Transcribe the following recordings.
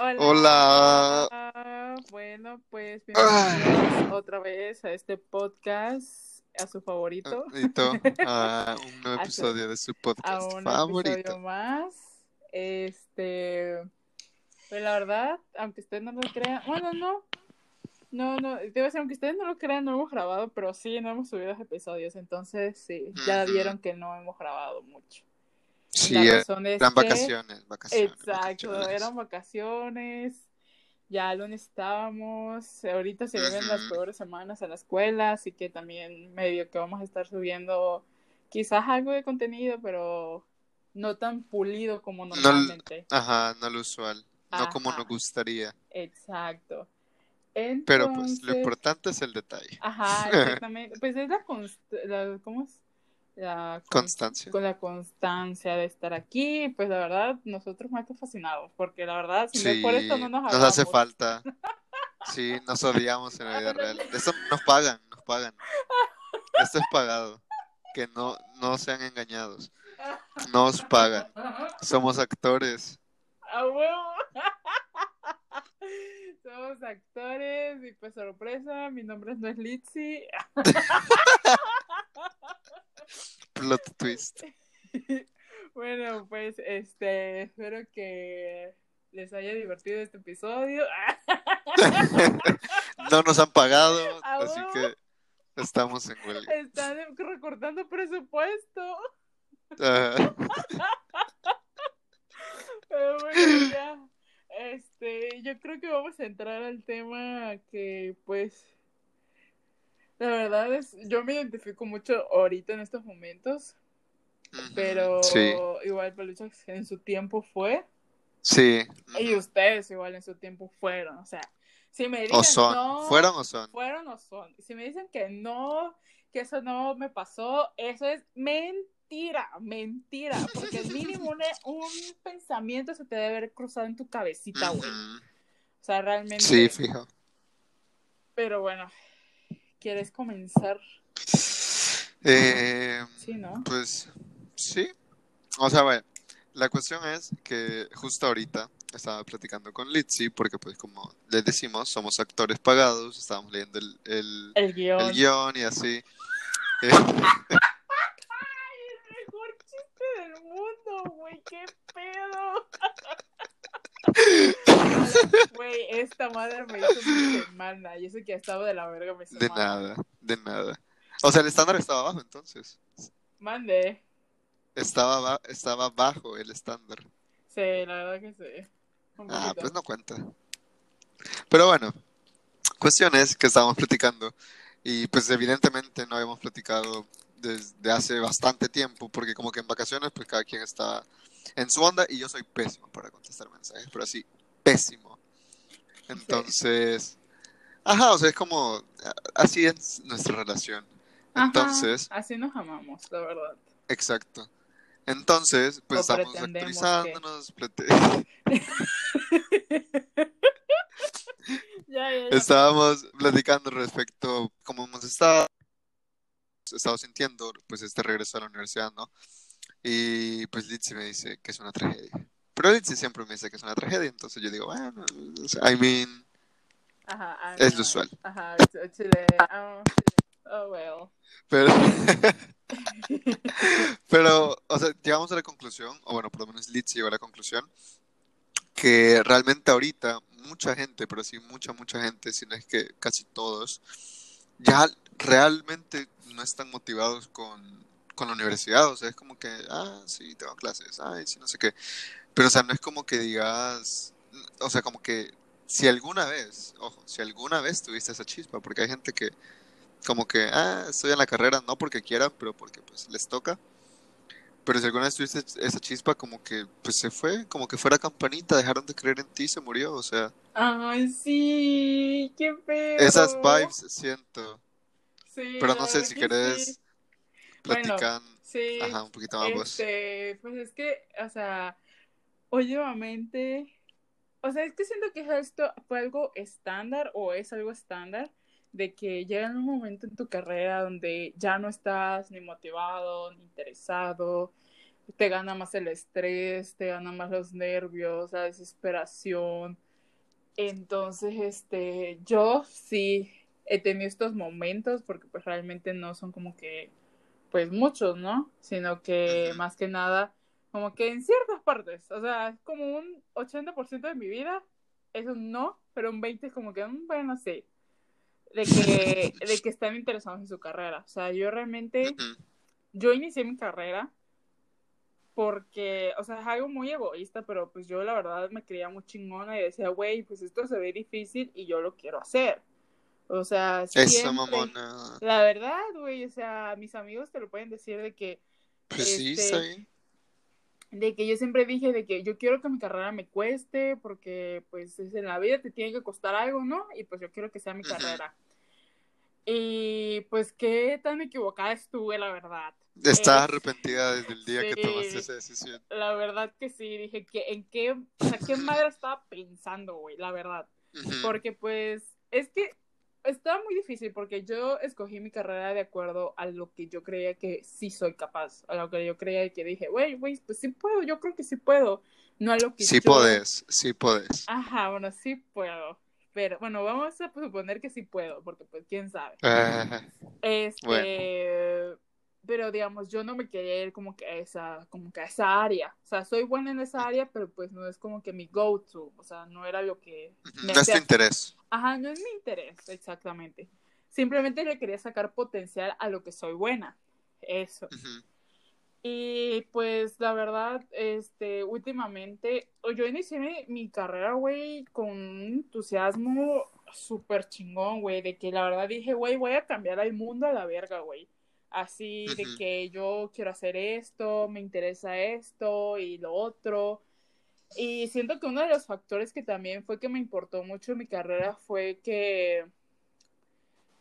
Hola. Hola. Bueno, pues Ah. bienvenidos otra vez a este podcast, a su favorito, a un nuevo A episodio de su a podcast un favorito. episodio más. Este, pues la verdad, aunque ustedes no lo crean, bueno, no, no, no, a decir, aunque ustedes no lo crean, no hemos grabado, pero sí, no hemos subido los episodios, entonces sí, ya vieron que no hemos grabado mucho. Sí, La eh, razón es eran que- vacaciones, vacaciones. Exacto, vacaciones. eran vacaciones, ya lo necesitábamos, ahorita se viven las peores semanas en la escuela, así que también medio que vamos a estar subiendo quizás algo de contenido, pero no tan pulido como No- normalmente. Ajá, no lo usual, no como nos gustaría. Exacto. Pero pues lo importante es el detalle. Ajá, exactamente. Pues es la, la- ¿cómo es? La con- Constancia. con la constancia de estar aquí, pues la verdad, nosotros más que fascinados, porque la verdad, si no es Sí, por esto no nos nos hace falta. Sí, nos odiamos en la vida real. Esto nos pagan, nos pagan. Esto es pagado. Que no, no sean engañados. Nos pagan. Somos actores. ¡A huevo! Somos actores y pues sorpresa, mi nombre no es Litzy. Plot twist. Bueno, pues este, espero que les haya divertido este episodio. No nos han pagado, así que estamos en huelga. Están recortando presupuesto. Pero bueno, ya. Este, yo creo que vamos a entrar al tema que, pues, la verdad es, yo me identifico mucho ahorita en estos momentos, pero Sí, igual Pelucha en su tiempo fue, sí. y ustedes igual en su tiempo fueron, o sea, si me dicen O son. no, ¿Fueron o son? fueron o son, si me dicen que no, que eso no me pasó, eso es mentira, mentira, porque mínimo un, un pensamiento se te debe haber cruzado en tu cabecita, güey. O sea, realmente. Sí, fijo. Pero bueno, ¿quieres comenzar? Eh, Sí, ¿no? pues sí. O sea, bueno, la cuestión es que justo ahorita estaba platicando con Litzy, porque pues como les decimos, somos actores pagados, estábamos leyendo el, el, El guion. el guion y así. Eh, El mejor chiste del mundo, güey, qué pedo. Güey, esta madre me hizo mi semana. Y eso que ha estado de la verga mi semana. de nada, de nada. O sea, el estándar estaba bajo entonces. Mande. Estaba, ba- estaba bajo el estándar. Sí, la verdad que sí. Ah, pues no cuenta. Pero bueno, cuestión es que estábamos platicando y pues evidentemente no habíamos platicado desde hace bastante tiempo porque como que en vacaciones pues cada quien está en su onda y yo soy pésimo para contestar mensajes, pero así, pésimo. Entonces, ajá, o sea, es como, así es nuestra relación. Ajá, Entonces, Así nos amamos, la verdad. exacto. Entonces, pues O estamos actualizándonos, plate- Ya, ya, ya. Estábamos platicando respecto a cómo hemos estado, estado sintiendo pues este regreso a la universidad, ¿no? Y pues Litzy me dice que es una tragedia. Pero Litzy siempre me dice que es una tragedia, entonces yo digo, bueno, I mean, Ajá, ah, es lo usual. Ajá, ch- chile. Oh, oh well. Pero, pero, o sea, llegamos a la conclusión, o bueno, por lo menos Litzy llegó a la conclusión, que realmente ahorita mucha gente, pero sí mucha, mucha gente, si no es que casi todos, ya realmente no están motivados con, con la universidad, o sea, es como que, ah, sí, tengo clases, ay, sí, no sé qué, pero o sea, no es como que digas, o sea, como que si alguna vez, ojo, si alguna vez tuviste esa chispa, porque hay gente que como que, ah, estoy en la carrera, no porque quieran, pero porque pues les toca. Pero si alguna vez tuviste esa chispa, como que pues se fue, como que fuera campanita, dejaron de creer en ti, se murió, o sea, Ay, sí, qué feo. esas vibes siento. Sí, Pero no sé si que querés sí. platicar, Sí, ajá, un poquito más vos. este, pues es que, o sea, últimamente, o sea, es que siento que esto fue algo estándar o es algo estándar de que llega un momento en tu carrera donde ya no estás ni motivado, ni interesado, te gana más el estrés, te gana más los nervios, la desesperación, Entonces, este, yo sí he tenido estos momentos porque pues realmente no son como que, pues muchos, ¿no? Sino que más que nada, como que en ciertas partes, o sea, es como un 80% de mi vida, es un no, pero un 20 es como que, mm, bueno, sí, de que, de que están interesados en su carrera. O sea, yo realmente, yo inicié mi carrera porque, o sea, es algo muy egoísta, pero pues yo la verdad me creía muy chingona y decía, güey, pues esto se ve difícil y yo lo quiero hacer. O sea, Esa siempre, mamona. la verdad, güey, o sea, mis amigos te lo pueden decir de que, Pues sí, este, bien. De que yo siempre dije de que yo quiero que mi carrera me cueste porque pues es en la vida te tiene que costar algo, ¿no? Y pues yo quiero que sea mi carrera. Y pues qué tan equivocada estuve, la verdad. Estás Eh, arrepentida desde el día que tomaste esa decisión. La verdad que sí, dije que en qué, o sea, qué madre estaba pensando, güey, la verdad. Porque pues es que estaba muy difícil porque yo escogí mi carrera de acuerdo a lo que yo creía que sí soy capaz, a lo que yo creía que dije, güey, güey, pues sí puedo, yo creo que sí puedo, no a lo que Sí yo... podés, sí podés. Ajá, bueno, sí puedo, pero bueno, vamos a suponer que sí puedo, porque pues quién sabe. Ah, Este, pero digamos, yo no me quería ir como que a esa, como que a esa área. O sea, soy buena en esa área, pero pues no es como que mi go-to. O sea, no era lo que me no es tu interés. Ajá, no es mi interés, exactamente. Simplemente le quería sacar potencial a lo que soy buena. Eso. Y pues la verdad, este, últimamente, yo inicié mi, mi carrera, güey, con un entusiasmo súper chingón, güey, de que la verdad dije, güey, voy a cambiar al mundo a la verga, güey. Así de que yo quiero hacer esto, me interesa esto y lo otro. Y siento que uno de los factores que también fue que me importó mucho en mi carrera fue que,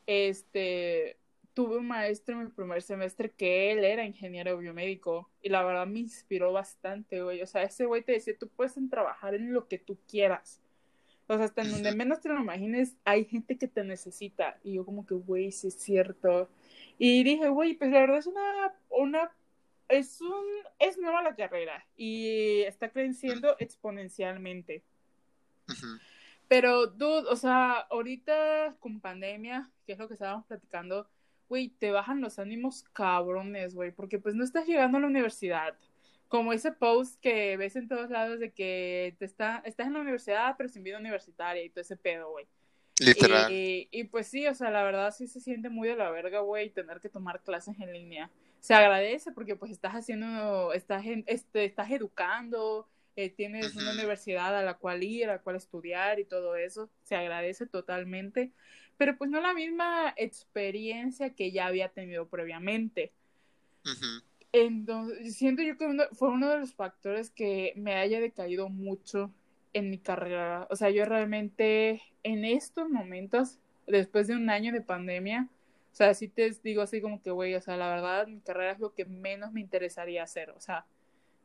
este, tuve un maestro en mi primer semestre que él era ingeniero biomédico y la verdad me inspiró bastante, güey. O sea, ese güey te decía, tú puedes trabajar en lo que tú quieras. O sea, hasta en donde menos te lo imagines, hay gente que te necesita. Y yo como que, güey, sí es cierto. Y dije, güey, pues la verdad es una, una, es un, es nueva la carrera y está creciendo exponencialmente. Pero, dude, o sea, ahorita con pandemia, que es lo que estábamos platicando, güey, te bajan los ánimos cabrones, güey, porque pues no estás llegando a la universidad. Como ese post que ves en todos lados de que te está, estás en la universidad, pero sin vida universitaria y todo ese pedo, güey. Literal. Y, y pues sí, o sea, la verdad sí se siente muy de la verga, güey, tener que tomar clases en línea. Se agradece porque pues estás haciendo, estás, este, estás educando, eh, tienes una universidad a la cual ir, a la cual estudiar y todo eso. Se agradece totalmente, pero pues no la misma experiencia que ya había tenido previamente. Entonces, siento yo que uno- fue uno de los factores que me haya decaído mucho en mi carrera. O sea, yo realmente en estos momentos, después de un año de pandemia, o sea, sí te digo así como que, güey, o sea, la verdad, mi carrera es lo que menos me interesaría hacer. O sea,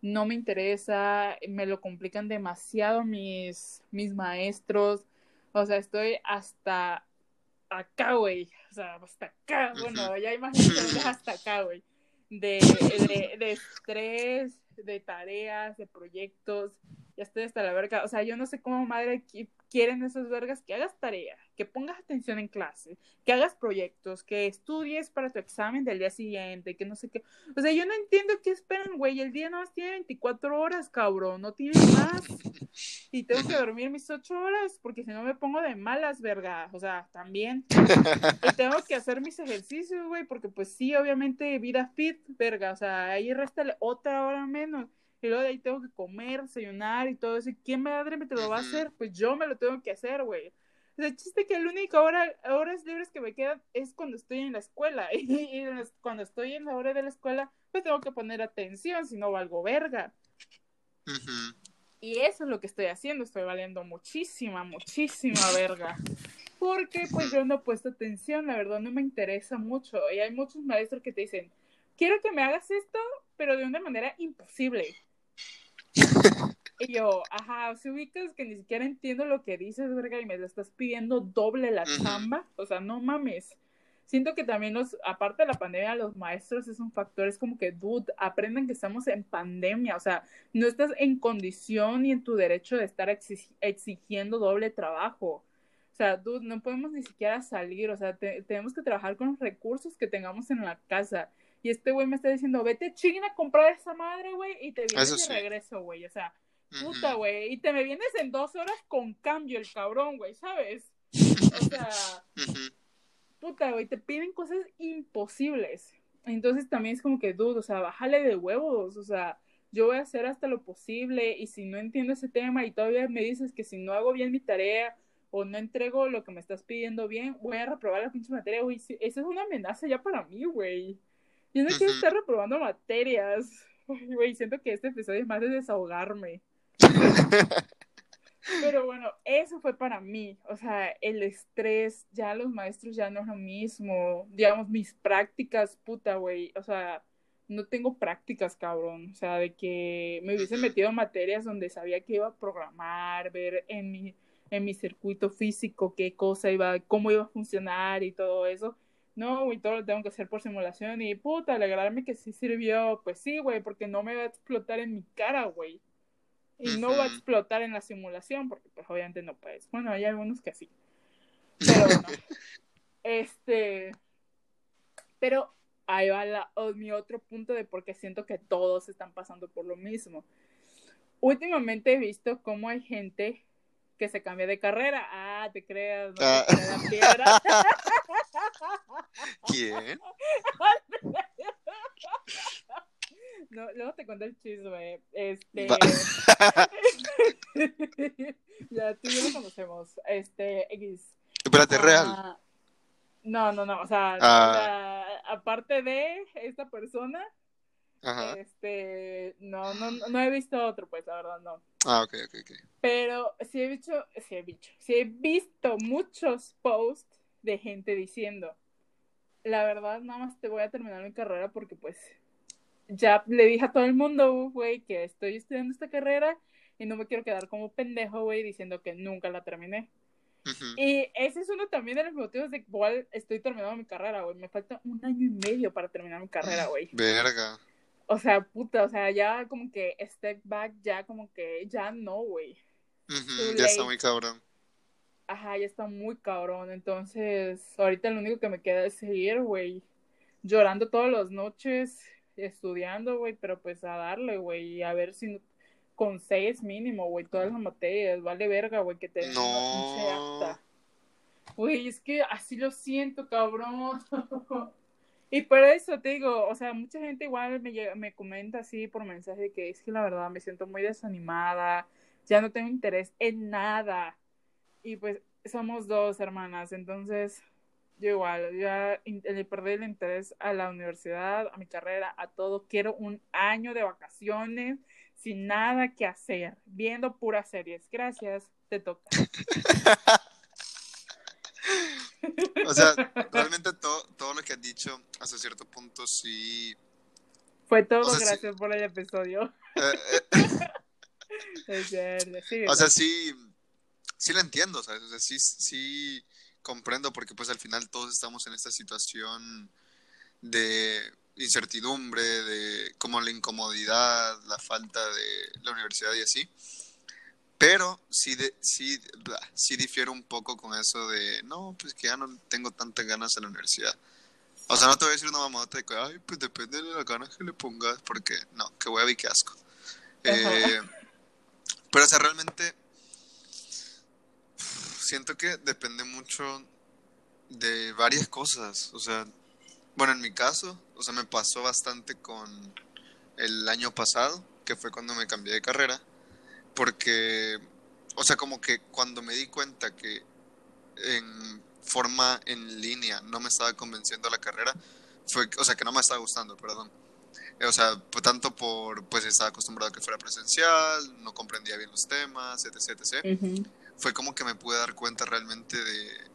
no me interesa, me lo complican demasiado mis, mis maestros. O sea, estoy hasta acá, güey. O sea, hasta acá. Bueno, ya imagínate hasta acá, güey. De, de, de estrés, de tareas, de proyectos. Ya estoy hasta la verga. O sea, yo no sé cómo madre qui- quieren esas vergas que hagas tarea, que pongas atención en clase, que hagas proyectos, que estudies para tu examen del día siguiente, que no sé qué. O sea, yo no entiendo qué esperan, güey. El día no más tiene 24 horas, cabrón. No tiene más. Y tengo que dormir mis 8 horas porque si no me pongo de malas, verga. O sea, también. Tengo que hacer mis ejercicios, güey, porque pues sí, obviamente vida fit, verga. O sea, ahí réstale otra hora menos. Y luego de ahí tengo que comer, desayunar y todo eso. ¿Y quién madre me te lo va a hacer? Pues yo me lo tengo que hacer, güey. O sea, el chiste que la única hora, horas libres que me quedan es cuando estoy en la escuela. Y, cuando estoy en la hora de la escuela, pues tengo que poner atención, si no valgo verga. Y eso es lo que estoy haciendo, estoy valiendo muchísima, muchísima verga. Porque pues yo no he puesto atención, la verdad no me interesa mucho. Y hay muchos maestros que te dicen, quiero que me hagas esto, pero de una manera imposible. Y yo, ajá, si ubicas que ni siquiera entiendo lo que dices, verga, y me estás pidiendo doble la chamba, o sea, no mames. siento que también los, aparte de la pandemia, los maestros es un factor, es como que, dude, aprendan que estamos en pandemia, o sea, no estás en condición ni en tu derecho de estar exigiendo doble trabajo. O sea, dude, no podemos ni siquiera salir, o sea, tenemos que trabajar con los recursos que tengamos en la casa. Y este güey me está diciendo, vete China a comprar esa madre, güey, y te vienes de regreso, güey. O sea, puta, güey. Y te me vienes en dos horas con cambio el cabrón, güey, ¿sabes? O sea, puta, güey, te piden cosas imposibles. Entonces también es como que, dudo, o sea, bájale de huevos, o sea, yo voy a hacer hasta lo posible y si no entiendo ese tema y todavía me dices que si no hago bien mi tarea o no entrego lo que me estás pidiendo bien, voy a reprobar la pinche materia, güey. Esa es una amenaza ya para mí, güey. Yo no quiero estar reprobando materias. Güey, siento que este episodio es más de desahogarme. Pero bueno, eso fue para mí. O sea, el estrés, ya los maestros ya no es lo mismo. Digamos, mis prácticas, puta, güey. O sea, no tengo prácticas, cabrón. O sea, de que me hubiese metido en materias donde sabía que iba a programar, ver en mi, en mi circuito físico qué cosa iba, cómo iba a funcionar y todo eso. No, güey, todo lo tengo que hacer por simulación y puta, alegrarme que sí sirvió. Pues sí, güey, porque no me va a explotar en mi cara, güey y no va a explotar en la simulación, porque pues obviamente no puedes. Bueno, hay algunos que sí. Pero bueno. este. Pero ahí va la, mi otro punto de por qué siento que todos están pasando por lo mismo. Últimamente he visto cómo hay gente que se cambia de carrera. Ah, te creas, no te ah. piedra. ¿Quién? No, luego te cuento el chisme. Este. ya tú y yo lo conocemos. Este, X. Espérate, real. Ah, no, no, no. O sea, ah. aparte de esta persona, este, no, no, no he visto otro, pues, la verdad, no. Ah, ok, ok, ok. Pero sí he visto, sí he visto, sí he visto muchos posts de gente diciendo, la verdad, nada más te voy a terminar mi carrera porque, pues, ya le dije a todo el mundo, güey, que estoy estudiando esta carrera y no me quiero quedar como pendejo, güey, diciendo que nunca la terminé. Y ese es uno también de los motivos de cual estoy terminando mi carrera, güey. Me falta un año y medio para terminar mi carrera, güey. Verga. O sea, puta, o sea, ya como que step back, ya como que ya no, güey. Ya está muy cabrón. Ajá, ya está muy cabrón. Entonces, ahorita lo único que me queda es seguir, güey. Llorando todas las noches, estudiando, güey, pero pues a darle, güey, y a ver si con seis mínimo, güey, todas las materias, vale verga, güey, que te no. acta. Güey, es que así lo siento, cabrón. y por eso te digo, o sea, mucha gente igual me, me comenta así por mensaje que es que la verdad me siento muy desanimada, ya no tengo interés en nada. Y pues somos dos hermanas, entonces yo igual, ya le perdí el interés a la universidad, a mi carrera, a todo. Quiero un año de vacaciones sin nada que hacer, viendo puras series. Gracias, te toca. o sea, realmente todo, todo lo que has dicho hasta cierto punto sí. Fue todo, gracias por el episodio. Eh, eh. o sea, sí, sí lo entiendo, ¿sabes? O sea, sí, sí comprendo porque pues al final todos estamos en esta situación de incertidumbre, de como la incomodidad, la falta de la universidad y así. Pero sí, de, sí, sí difiero un poco con eso de, no, pues que ya no tengo tantas ganas en la universidad. O sea, no te voy a decir una mamota de que, ay, pues depende de las ganas que le pongas, porque no, que voy a qué asco. Eh, pero, o sea, realmente siento que depende mucho de varias cosas. O sea, bueno, en mi caso, o sea, me pasó bastante con el año pasado, que fue cuando me cambié de carrera, porque, o sea, como que cuando me di cuenta que en forma en línea no me estaba convenciendo la carrera, fue, o sea, que no me estaba gustando, perdón. O sea, tanto por, pues estaba acostumbrado a que fuera presencial, no comprendía bien los temas, etc, etc fue como que me pude dar cuenta realmente de,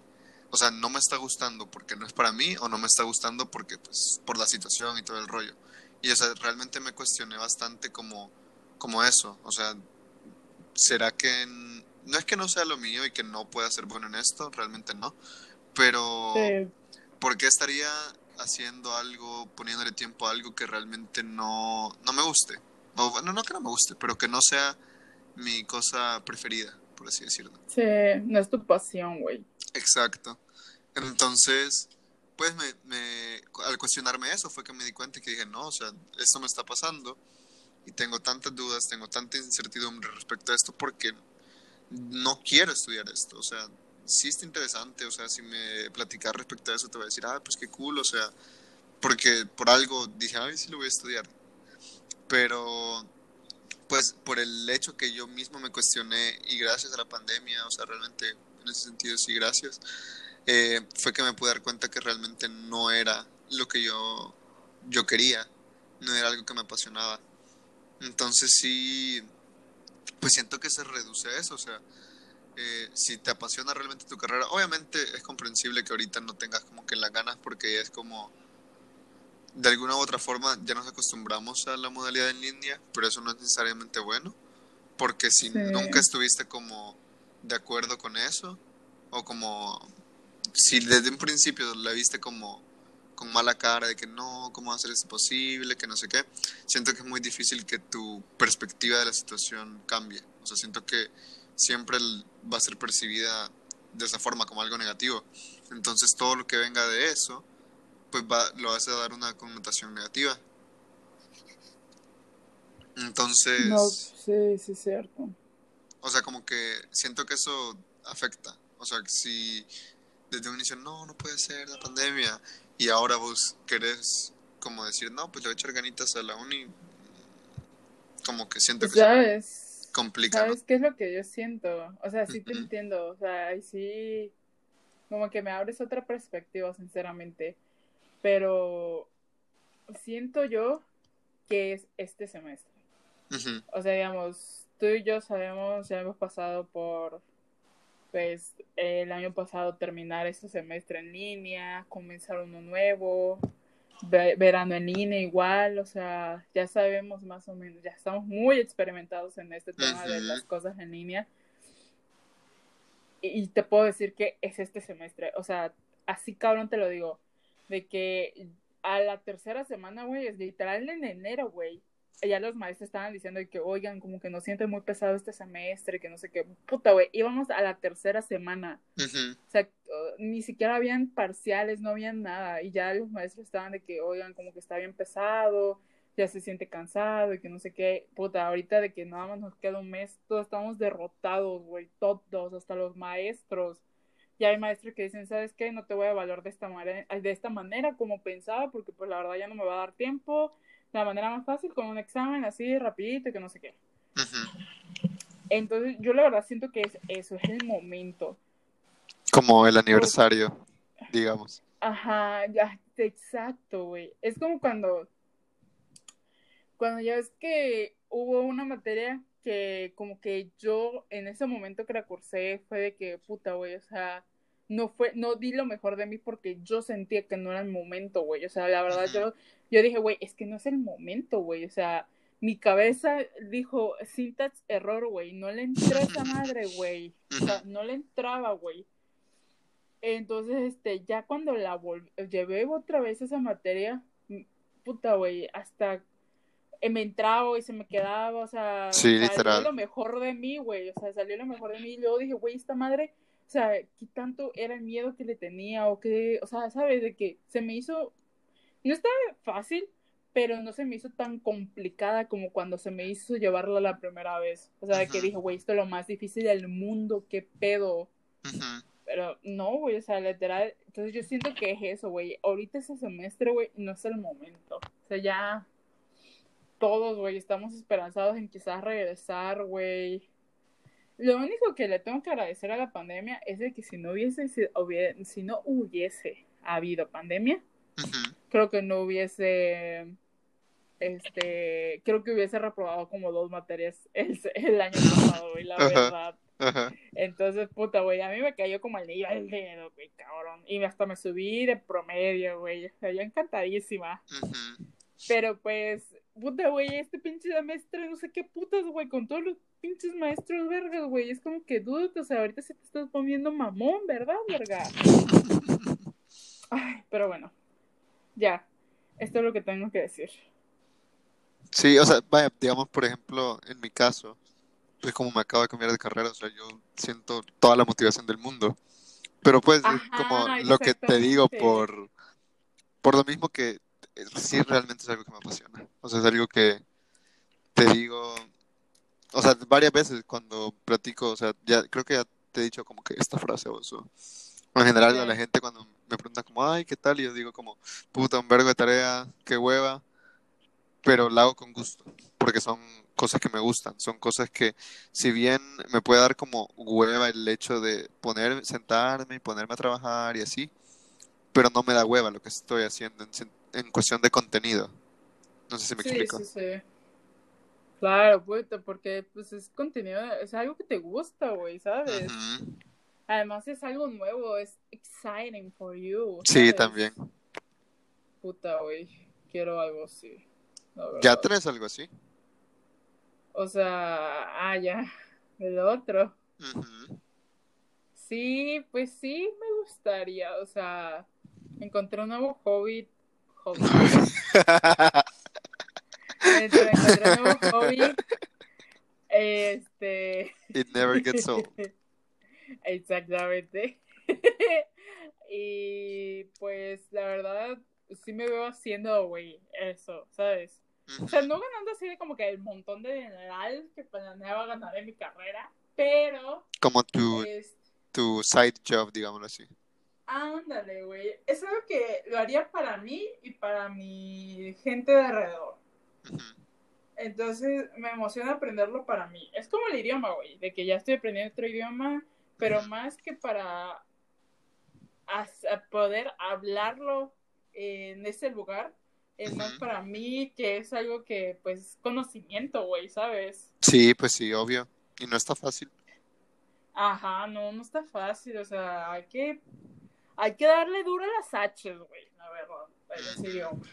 o sea, no me está gustando porque no es para mí o no me está gustando porque, pues, por la situación y todo el rollo. Y, o sea, realmente me cuestioné bastante como, como eso, o sea, ¿será que no es que no sea lo mío y que no pueda ser bueno en esto? Realmente no, pero, ¿por qué estaría haciendo algo, poniéndole tiempo a algo que realmente no, no me guste? O bueno, no que no me guste, pero que no sea mi cosa preferida, por así decirlo. Sí, no es tu pasión, güey. Exacto. Entonces, pues me, me, al cuestionarme eso fue que me di cuenta y que dije, no, o sea, esto me está pasando y tengo tantas dudas, tengo tanta incertidumbre respecto a esto porque no quiero estudiar esto, o sea, sí está interesante, o sea, si me platicas respecto a eso te voy a decir, ah, pues qué cool, o sea, porque por algo dije, ay, sí lo voy a estudiar, pero pues por el hecho que yo mismo me cuestioné y gracias a la pandemia, o sea, realmente en ese sentido sí, gracias, eh, fue que me pude dar cuenta que realmente no era lo que yo, yo quería, no era algo que me apasionaba. Entonces sí, pues siento que se reduce a eso, o sea, eh, si te apasiona realmente tu carrera, obviamente es comprensible que ahorita no tengas como que las ganas porque es como, de alguna u otra forma ya nos acostumbramos a la modalidad en línea, pero eso no es necesariamente bueno, porque si nunca estuviste como de acuerdo con eso, o como si desde un principio la viste como con mala cara de que no, ¿cómo ser esto posible? Que no sé qué. Siento que es muy difícil que tu perspectiva de la situación cambie. O sea, siento que siempre va a ser percibida de esa forma como algo negativo. Entonces todo lo que venga de eso, pues va, lo hace dar una connotación negativa. Entonces... No, sí, sí, es cierto. O sea, como que siento que eso afecta. O sea, que si desde un inicio, no, no puede ser la pandemia, y ahora vos querés como decir, no, pues le voy a echar ganitas a la uni, como que siento Pues que sabes, se complica, ¿no? ¿sabes qué es lo que yo siento? O sea, sí te entiendo, o sea, y sí, como que me abres otra perspectiva, sinceramente, pero siento yo que es este semestre. O sea, digamos, tú y yo sabemos, ya hemos pasado por, pues, el año pasado terminar este semestre en línea, comenzar uno nuevo, ve- verano en línea igual, o sea, ya sabemos más o menos, ya estamos muy experimentados en este tema de las cosas en línea. Y, y te puedo decir que es este semestre, o sea, así cabrón te lo digo, de que a la tercera semana, güey, es literal en enero, güey. Ya los maestros estaban diciendo que, oigan, como que nos sienten muy pesado este semestre, que no sé qué. Puta, güey, íbamos a la tercera semana. O sea, uh, ni siquiera habían parciales, no habían nada. Y ya los maestros estaban de que, oigan, como que está bien pesado, ya se siente cansado y que no sé qué. Puta, ahorita de que nada más nos queda un mes, todos estamos derrotados, güey, todos, hasta los maestros. Ya hay maestros que dicen, ¿sabes qué? No te voy a evaluar de esta manera, de esta manera como pensaba, porque pues la verdad ya no me va a dar tiempo. La manera más fácil, con un examen así, rapidito, y que no sé qué. Ujú. Entonces, yo la verdad siento que es eso, es el momento. Como el aniversario, digamos. Ajá, ya, exacto, güey. Es como cuando, cuando ya ves que hubo una materia que como que yo en ese momento que la cursé fue de que, puta, güey, o sea, no fue, no di lo mejor de mí porque yo sentía que no era el momento, güey. O sea, la verdad yo, yo dije, güey, es que no es el momento, güey. O sea, mi cabeza dijo, syntax error, güey. No le entró esa madre, güey. O sea, no le entraba, güey. Entonces, este, ya cuando la vol- llevé otra vez esa materia, puta, güey, hasta me entraba y se me quedaba, o sea, Sí, salió literal. lo mejor de mí, güey, o sea, salió lo mejor de mí y luego dije, güey, esta madre, o sea, ¿qué tanto era el miedo que le tenía o qué, o sea, sabes, de que se me hizo, no estaba fácil, pero no se me hizo tan complicada como cuando se me hizo llevarla la primera vez, o sea, de que dije, güey, esto es lo más difícil del mundo, qué pedo. Ujú. Pero no, güey, o sea, literal. Entonces yo siento que es eso, güey. Ahorita ese semestre, güey, no es el momento. O sea, ya todos, güey, estamos esperanzados en quizás regresar, güey. Lo único que le tengo que agradecer a la pandemia es de que si no hubiese, si, si no hubiese habido pandemia, creo que no hubiese, este, creo que hubiese reprobado como dos materias el, el año pasado, güey, la verdad. Entonces, puta, güey, a mí me cayó como el niño al dedo, güey, cabrón. Y hasta me subí de promedio, güey. O sea, yo encantadísima. Pero pues, puta, güey, este pinche semestre, no sé qué putas, güey, con todos los pinches maestros vergas, güey. Es como que, dude, o sea, ahorita se te estás poniendo mamón, ¿verdad, verga? Ay, pero bueno, ya, esto es lo que tengo que decir. Sí, o sea, vaya, digamos, por ejemplo, en mi caso, pues como me acabo de cambiar de carrera, o sea, yo siento toda la motivación del mundo. Pero pues, es como lo que te digo por, por lo mismo que sí realmente es algo que me apasiona. O sea, es algo que te digo, o sea, varias veces cuando platico, o sea, ya creo que ya te he dicho como que esta frase o eso. En general a la gente cuando me preguntan como, ay, ¿qué tal? Y yo digo como, puta, un vergo de tarea, qué hueva, pero la hago con gusto, porque son cosas que me gustan, son cosas que si bien me puede dar como hueva el hecho de poner, sentarme y ponerme a trabajar y así, pero no me da hueva lo que estoy haciendo en, en cuestión de contenido. No sé si me Sí, explico. sí, sí. Claro, puta, porque pues es contenido, es algo que te gusta, güey, ¿sabes? Además es algo nuevo, es exciting for you, Sí, también. Puta, güey, quiero algo así, ¿Ya tenés algo así? O sea, ah, ya, el otro. Sí, pues sí, me gustaría, o sea, encontré un nuevo hobby, hobby, Entonces, encontré un nuevo hobby, este, It never gets old. exactamente, y pues la verdad, sí me veo haciendo, güey, eso, ¿sabes? O sea, no ganando así de como que el montón de dineral que planeaba ganar en mi carrera, pero Como tu, es, tu side job, digámoslo así. Ándale, güey, es algo que lo haría para mí y para mi gente de alrededor. Entonces me emociona aprenderlo para mí. Es como el idioma, güey, de que ya estoy aprendiendo otro idioma, pero más que para poder hablarlo en ese lugar, es más para mí que es algo que, pues, conocimiento, güey, ¿sabes? Sí, pues sí, obvio. Y no está fácil. Ajá, no, no está fácil, o sea, hay que, hay que darle duro a las H, güey, la verdad, idioma.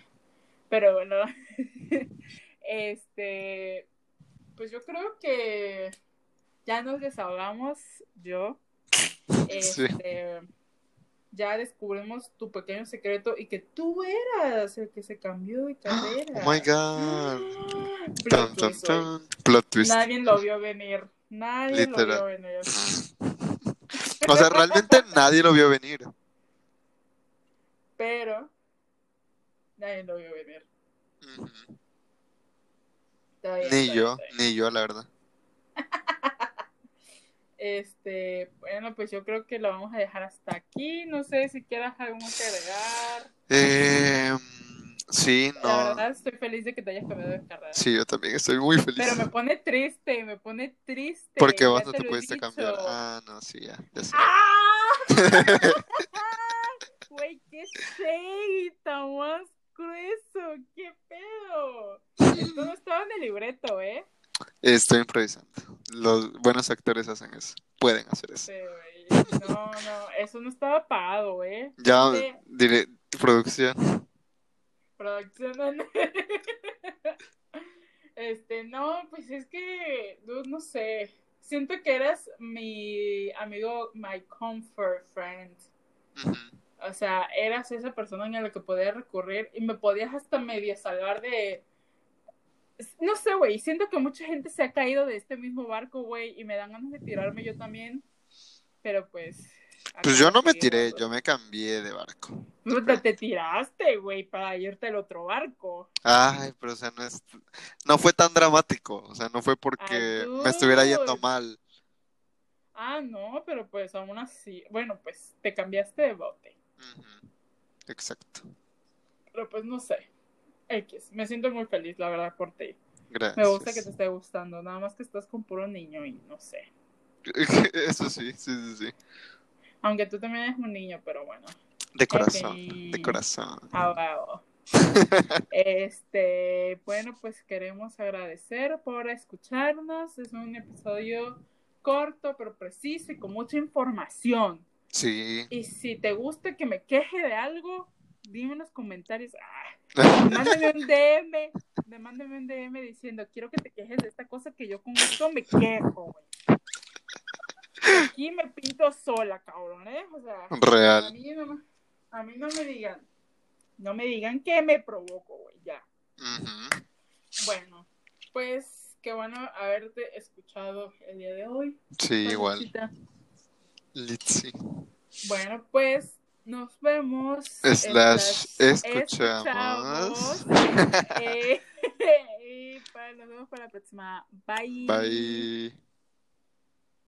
Pero bueno, este, pues yo creo que ya nos desahogamos, yo, Sí. este, ya descubrimos tu pequeño secreto y que tú eras el que se cambió de carrera. Oh my god. Plot twist, twist. Nadie lo vio venir, nadie lo vio Literal. venir. O sea, realmente nadie lo vio venir. Pero nadie lo vio venir. Ni yo, ni yo, la verdad. Este, bueno, pues yo creo que lo vamos a dejar hasta aquí. No sé si quieras algo más que agregar. Eh, sí, La no. verdad, estoy feliz de que te hayas cambiado de carrera. Sí, yo también estoy muy feliz. Pero me pone triste, me pone triste. Porque vos no te pudiste dicho. cambiar. Ah, no, sí, ya, ya sé. ¡Ah! Güey, qué shade tan más grueso, qué pedo. Esto no estaba en el libreto, ¿eh? Estoy improvisando. Los buenos actores hacen eso. Pueden hacer eso. No, no, eso no estaba pagado, ¿eh? Ya Sí. diré, producción. Producción. Este, no, pues es que, no sé. Siento que eras mi amigo, my comfort friend. Ujú. O sea, eras esa persona en la que podía recurrir y me podías hasta medio salvar de. No sé, güey. Siento que mucha gente se ha caído de este mismo barco, güey, y me dan ganas de tirarme yo también. Pero pues. Pues yo no me tiré, yo me cambié de barco. Puta, te tiraste, güey, para irte al otro barco. Ay, pero o sea, no es, no fue tan dramático, o sea, no fue porque me estuviera yendo mal. Ah, no, pero pues aún así. Bueno, pues te cambiaste de bote. Exacto. Pero pues no sé. X. Me siento muy feliz, la verdad, por ti. Gracias. Me gusta que te esté gustando. Nada más que estás con puro niño y no sé. Eso sí, sí, sí, sí. Aunque tú también eres un niño, pero bueno. De corazón, de corazón. Ah. Este, bueno, pues queremos agradecer por escucharnos. Es un episodio corto, pero preciso y con mucha información. Sí. Y si te gusta que me queje de algo, dime en los comentarios. Ah, mándame un DM, me mándame un DM diciendo, quiero que te quejes de esta cosa que yo con gusto me quejo, güey. Aquí me pinto sola, cabrón, ¿eh? O sea, a Real. mí no A mí no me digan, no me digan que me provoco, güey, ya. Bueno, pues qué bueno haberte escuchado el día de hoy. Sí, igual. Litzy. Bueno, pues nos vemos. Slash slash escuchamos. Eh, y para, nos vemos para la próxima. Bye. Bye.